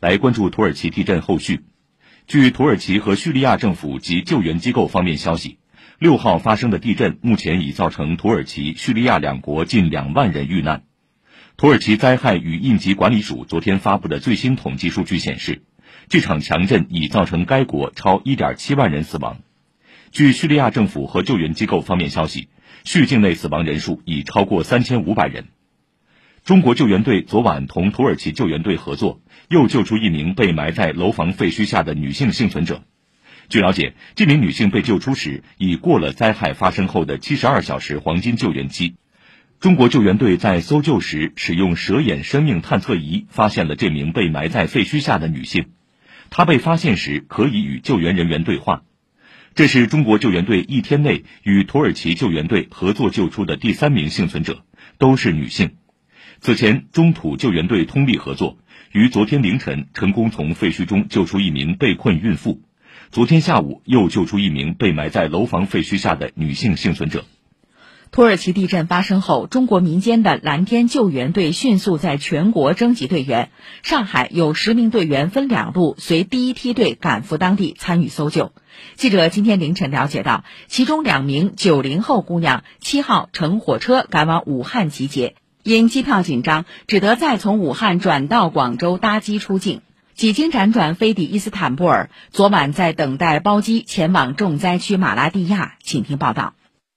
来关注土耳其地震后续。据土耳其和叙利亚政府及救援机构方面消息，六号发生的地震目前已造成土耳其、叙利亚两国近两万人遇难。土耳其灾害与应急管理署昨天发布的最新统计数据显示，这场强震已造成该国超1.7万人死亡。据叙利亚政府和救援机构方面消息，叙境内死亡人数已超过3500人。中国救援队昨晚同土耳其救援队合作，又救出一名被埋在楼房废墟下的女性幸存者。据了解，这名女性被救出时已过了灾害发生后的72小时黄金救援期。中国救援队在搜救时使用蛇眼生命探测仪发现了这名被埋在废墟下的女性。她被发现时可以与救援人员对话。这是中国救援队一天内与土耳其救援队合作救出的第三名幸存者，都是女性。此前，中土救援队通力合作，于昨天凌晨成功从废墟中救出一名被困孕妇。昨天下午又救出一名被埋在楼房废墟下的女性幸存者。土耳其地震发生后，中国民间的蓝天救援队迅速在全国征集队员。上海有十名队员分两路随第一梯队赶赴当地参与搜救。记者今天凌晨了解到，其中两名九零后姑娘七号乘火车赶往武汉集结。因机票紧张，只得再从武汉转到广州搭机出境，几经辗转飞抵伊斯坦布尔。昨晚在等待包机前往重灾区马拉蒂亚，请听报道。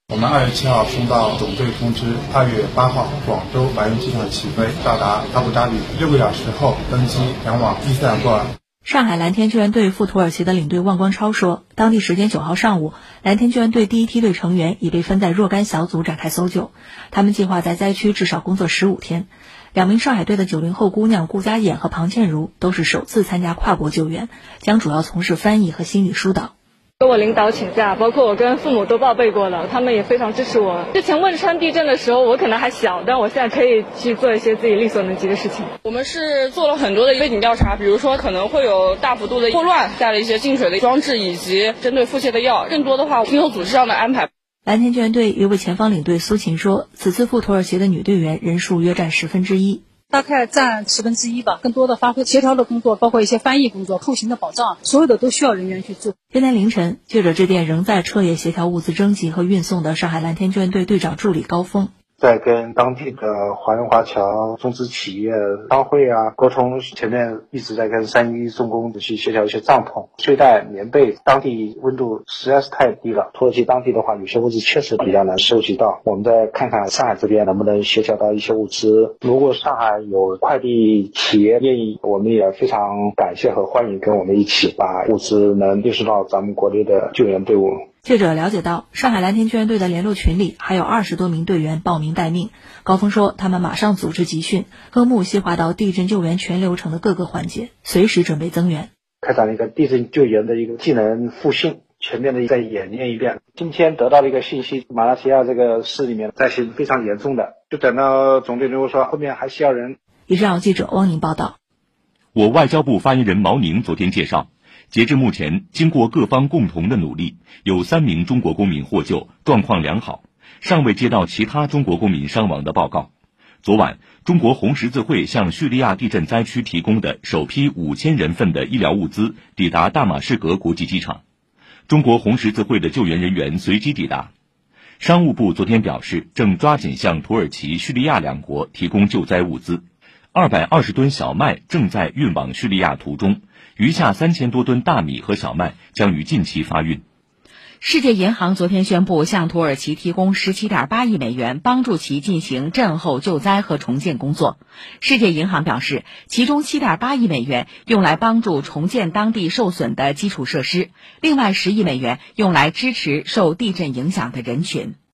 我们二月七号收到总队通知，二月八号广州白云机场起飞，到达阿布扎比，六个小时后登机前往伊斯坦布尔。上海蓝天救援队赴土耳其的领队万光超说，当地时间九号上午，蓝天救援队第一梯队成员已被分在若干小组展开搜救。他们计划在灾区至少工作十五天。两名上海队的九零后姑娘顾佳颖和庞倩茹都是首次参加跨国救援，将主要从事翻译和心理疏导。跟我领导请假，包括我跟父母都报备过了，他们也非常支持我。之前汶川地震的时候，我可能还小，但我现在可以去做一些自己力所能及的事情。我们是做了很多的背景调查，比如说可能会有大幅度的霍乱，带了一些净水的装置以及针对腹泻的药。更多的话，听从组织上的安排。蓝天救援队一位前方领队苏琴说，此次赴土耳其的女队员人数约占十分之一。大概占十分之一吧，更多的发挥协调的工作，包括一些翻译工作、后勤的保障，所有的都需要人员去做。今天凌晨，记者致电仍在彻夜协调物资征集和运送的上海蓝天救援队队长助理高峰。在跟当地的华人华侨、中资企业、商会啊沟通，前面一直在跟三一重工去协调一些帐篷、睡袋、棉被。当地温度实在是太低了，土耳其当地的话，有些物资确实比较难收集到。我们再看看上海这边能不能协调到一些物资。如果上海有快递企业愿意，我们也非常感谢和欢迎跟我们一起把物资能运输到咱们国内的救援队伍。记者了解到，上海蓝天救援队的联络群里还有二十多名队员报名待命。高峰说，他们马上组织集训，科目细化到地震救援全流程的各个环节，随时准备增援。开展了一个地震救援的一个技能复训，全面的再演练一遍。今天得到了一个信息，马来西亚这个市里面灾情非常严重的，就等到总队如说后面还需要人。以上记者汪宁报道。我外交部发言人毛宁昨天介绍。截至目前，经过各方共同的努力，有三名中国公民获救，状况良好，尚未接到其他中国公民伤亡的报告。昨晚，中国红十字会向叙利亚地震灾区提供的首批五千人份的医疗物资抵达大马士革国际机场，中国红十字会的救援人员随即抵达。商务部昨天表示，正抓紧向土耳其、叙利亚两国提供救灾物资，二百二十吨小麦正在运往叙利亚途中。余下三千多吨大米和小麦将于近期发运。世界银行昨天宣布向土耳其提供十七点八亿美元，帮助其进行震后救灾和重建工作。世界银行表示，其中七点八亿美元用来帮助重建当地受损的基础设施，另外十亿美元用来支持受地震影响的人群。